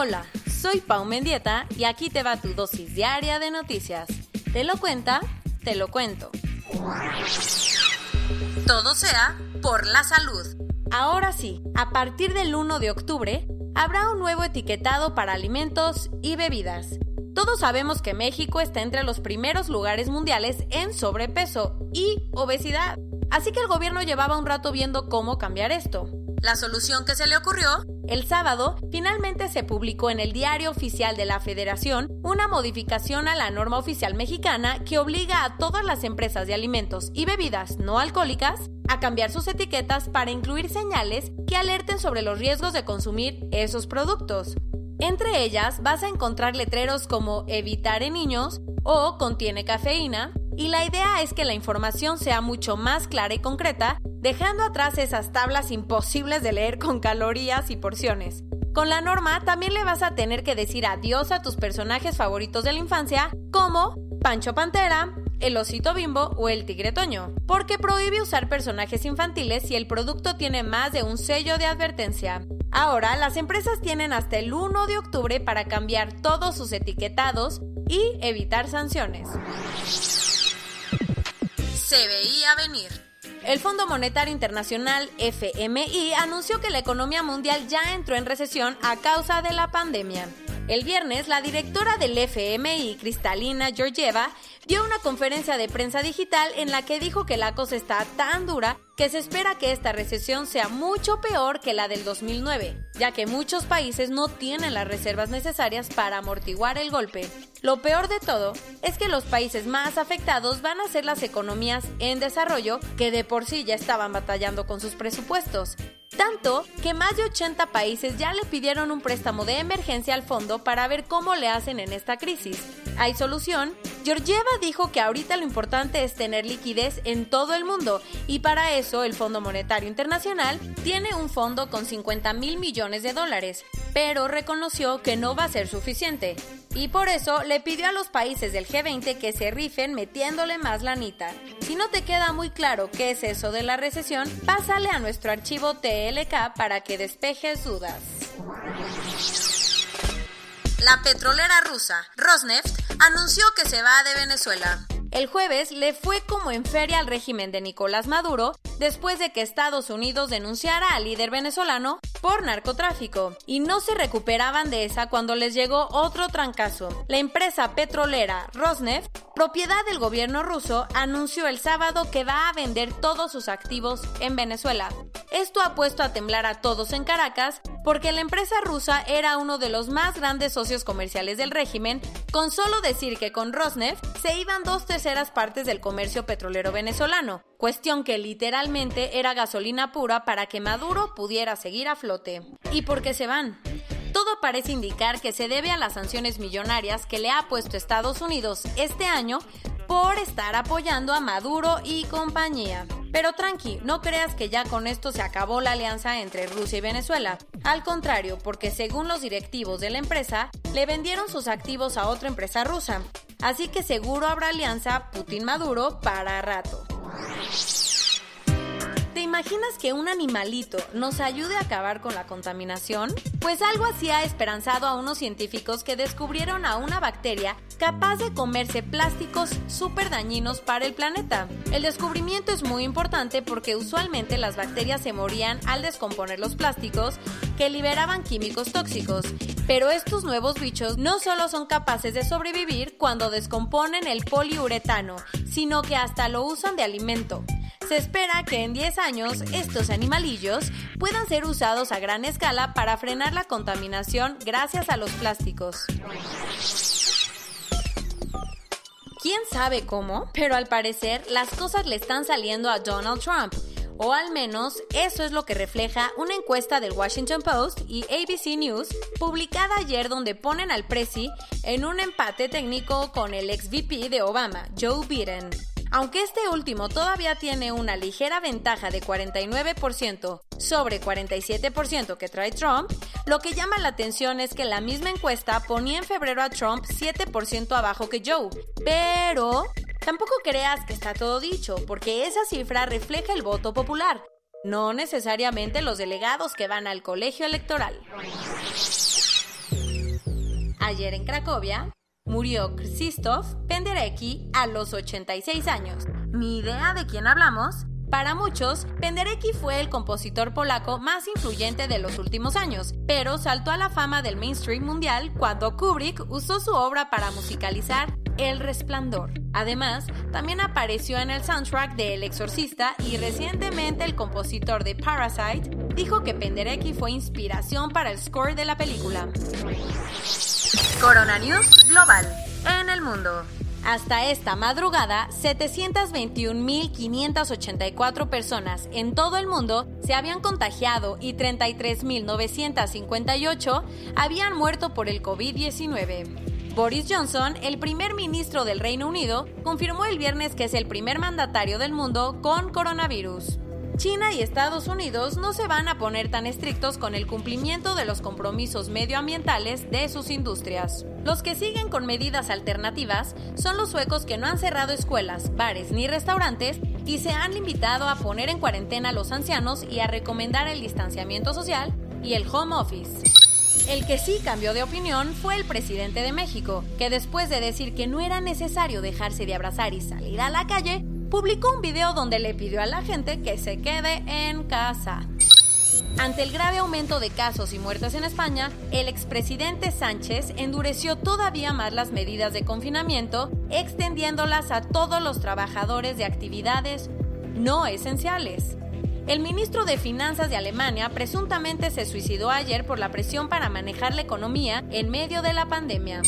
Hola, soy Pau Mendieta y aquí te va tu dosis diaria de noticias. Te lo cuenta, te lo cuento. Todo sea por la salud. Ahora sí, a partir del 1 de octubre, habrá un nuevo etiquetado para alimentos y bebidas. Todos sabemos que México está entre los primeros lugares mundiales en sobrepeso y obesidad. Así que el gobierno llevaba un rato viendo cómo cambiar esto. La solución que se le ocurrió, el sábado, finalmente se publicó en el Diario Oficial de la Federación una modificación a la norma oficial mexicana que obliga a todas las empresas de alimentos y bebidas no alcohólicas a cambiar sus etiquetas para incluir señales que alerten sobre los riesgos de consumir esos productos. Entre ellas vas a encontrar letreros como evitar en niños o contiene cafeína, y la idea es que la información sea mucho más clara y concreta, dejando atrás esas tablas imposibles de leer con calorías y porciones. Con la norma también le vas a tener que decir adiós a tus personajes favoritos de la infancia, como Pancho Pantera, el osito bimbo o el tigre toño, porque prohíbe usar personajes infantiles si el producto tiene más de un sello de advertencia. Ahora, las empresas tienen hasta el 1 de octubre para cambiar todos sus etiquetados y evitar sanciones. Se veía venir. El Fondo Monetario Internacional FMI anunció que la economía mundial ya entró en recesión a causa de la pandemia. El viernes, la directora del FMI, Cristalina Georgieva, dio una conferencia de prensa digital en la que dijo que la cosa está tan dura que se espera que esta recesión sea mucho peor que la del 2009, ya que muchos países no tienen las reservas necesarias para amortiguar el golpe. Lo peor de todo es que los países más afectados van a ser las economías en desarrollo que de por sí ya estaban batallando con sus presupuestos. Tanto que más de 80 países ya le pidieron un préstamo de emergencia al fondo para ver cómo le hacen en esta crisis. ¿Hay solución? Georgieva dijo que ahorita lo importante es tener liquidez en todo el mundo y para eso el Fondo Monetario Internacional tiene un fondo con 50 mil millones de dólares, pero reconoció que no va a ser suficiente. Y por eso le pidió a los países del G20 que se rifen metiéndole más lanita. Si no te queda muy claro qué es eso de la recesión, pásale a nuestro archivo TLK para que despejes dudas. La petrolera rusa Rosneft anunció que se va de Venezuela. El jueves le fue como en feria al régimen de Nicolás Maduro después de que Estados Unidos denunciara al líder venezolano por narcotráfico y no se recuperaban de esa cuando les llegó otro trancazo. La empresa petrolera Rosneft, propiedad del gobierno ruso, anunció el sábado que va a vender todos sus activos en Venezuela. Esto ha puesto a temblar a todos en Caracas porque la empresa rusa era uno de los más grandes socios comerciales del régimen, con solo decir que con Rosneft se iban dos terceras partes del comercio petrolero venezolano, cuestión que literalmente era gasolina pura para que Maduro pudiera seguir a flote. ¿Y por qué se van? Todo parece indicar que se debe a las sanciones millonarias que le ha puesto Estados Unidos este año por estar apoyando a Maduro y compañía. Pero tranqui, no creas que ya con esto se acabó la alianza entre Rusia y Venezuela. Al contrario, porque según los directivos de la empresa, le vendieron sus activos a otra empresa rusa. Así que seguro habrá alianza Putin-Maduro para rato. Imaginas que un animalito nos ayude a acabar con la contaminación? Pues algo así ha esperanzado a unos científicos que descubrieron a una bacteria capaz de comerse plásticos súper dañinos para el planeta. El descubrimiento es muy importante porque usualmente las bacterias se morían al descomponer los plásticos que liberaban químicos tóxicos, pero estos nuevos bichos no solo son capaces de sobrevivir cuando descomponen el poliuretano, sino que hasta lo usan de alimento. Se espera que en 10 años estos animalillos puedan ser usados a gran escala para frenar la contaminación gracias a los plásticos. ¿Quién sabe cómo? Pero al parecer las cosas le están saliendo a Donald Trump. O al menos eso es lo que refleja una encuesta del Washington Post y ABC News publicada ayer donde ponen al Presi en un empate técnico con el ex VP de Obama, Joe Biden. Aunque este último todavía tiene una ligera ventaja de 49% sobre 47% que trae Trump, lo que llama la atención es que la misma encuesta ponía en febrero a Trump 7% abajo que Joe. Pero tampoco creas que está todo dicho, porque esa cifra refleja el voto popular, no necesariamente los delegados que van al colegio electoral. Ayer en Cracovia, Murió Krzysztof Penderecki a los 86 años. ¿Ni idea de quién hablamos? Para muchos, Penderecki fue el compositor polaco más influyente de los últimos años, pero saltó a la fama del mainstream mundial cuando Kubrick usó su obra para musicalizar El Resplandor. Además, también apareció en el soundtrack de El Exorcista y recientemente el compositor de Parasite dijo que Penderecki fue inspiración para el score de la película. Corona News Global. En el mundo. Hasta esta madrugada, 721.584 personas en todo el mundo se habían contagiado y 33.958 habían muerto por el COVID-19. Boris Johnson, el primer ministro del Reino Unido, confirmó el viernes que es el primer mandatario del mundo con coronavirus. China y Estados Unidos no se van a poner tan estrictos con el cumplimiento de los compromisos medioambientales de sus industrias. Los que siguen con medidas alternativas son los suecos que no han cerrado escuelas, bares ni restaurantes y se han limitado a poner en cuarentena a los ancianos y a recomendar el distanciamiento social y el home office. El que sí cambió de opinión fue el presidente de México, que después de decir que no era necesario dejarse de abrazar y salir a la calle, publicó un video donde le pidió a la gente que se quede en casa. Ante el grave aumento de casos y muertes en España, el expresidente Sánchez endureció todavía más las medidas de confinamiento, extendiéndolas a todos los trabajadores de actividades no esenciales. El ministro de Finanzas de Alemania presuntamente se suicidó ayer por la presión para manejar la economía en medio de la pandemia.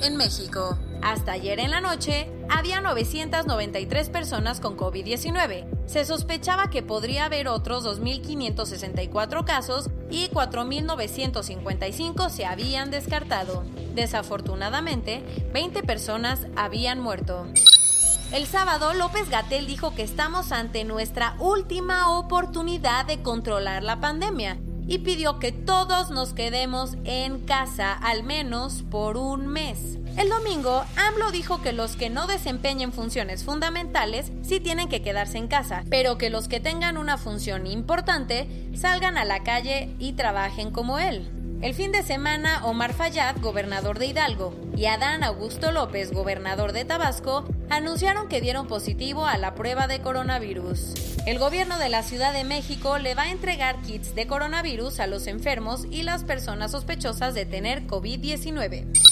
En México, hasta ayer en la noche, había 993 personas con COVID-19. Se sospechaba que podría haber otros 2.564 casos y 4.955 se habían descartado. Desafortunadamente, 20 personas habían muerto. El sábado, López Gatel dijo que estamos ante nuestra última oportunidad de controlar la pandemia y pidió que todos nos quedemos en casa al menos por un mes. El domingo, AMLO dijo que los que no desempeñen funciones fundamentales sí tienen que quedarse en casa, pero que los que tengan una función importante salgan a la calle y trabajen como él. El fin de semana, Omar Fayad, gobernador de Hidalgo, y Adán Augusto López, gobernador de Tabasco, anunciaron que dieron positivo a la prueba de coronavirus. El gobierno de la Ciudad de México le va a entregar kits de coronavirus a los enfermos y las personas sospechosas de tener COVID-19.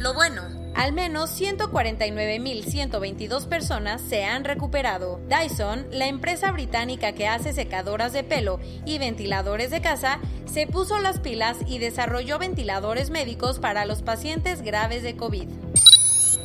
Lo bueno, al menos 149.122 personas se han recuperado. Dyson, la empresa británica que hace secadoras de pelo y ventiladores de casa, se puso las pilas y desarrolló ventiladores médicos para los pacientes graves de COVID.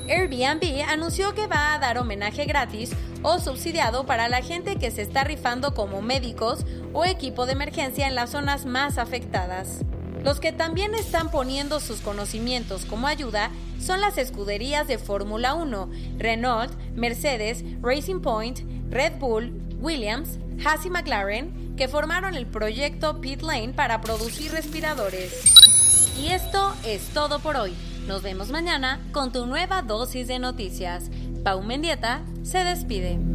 Airbnb anunció que va a dar homenaje gratis o subsidiado para la gente que se está rifando como médicos o equipo de emergencia en las zonas más afectadas. Los que también están poniendo sus conocimientos como ayuda son las escuderías de Fórmula 1, Renault, Mercedes, Racing Point, Red Bull, Williams, Haas McLaren, que formaron el proyecto Pit Lane para producir respiradores. Y esto es todo por hoy. Nos vemos mañana con tu nueva dosis de noticias. Pau Mendieta se despide.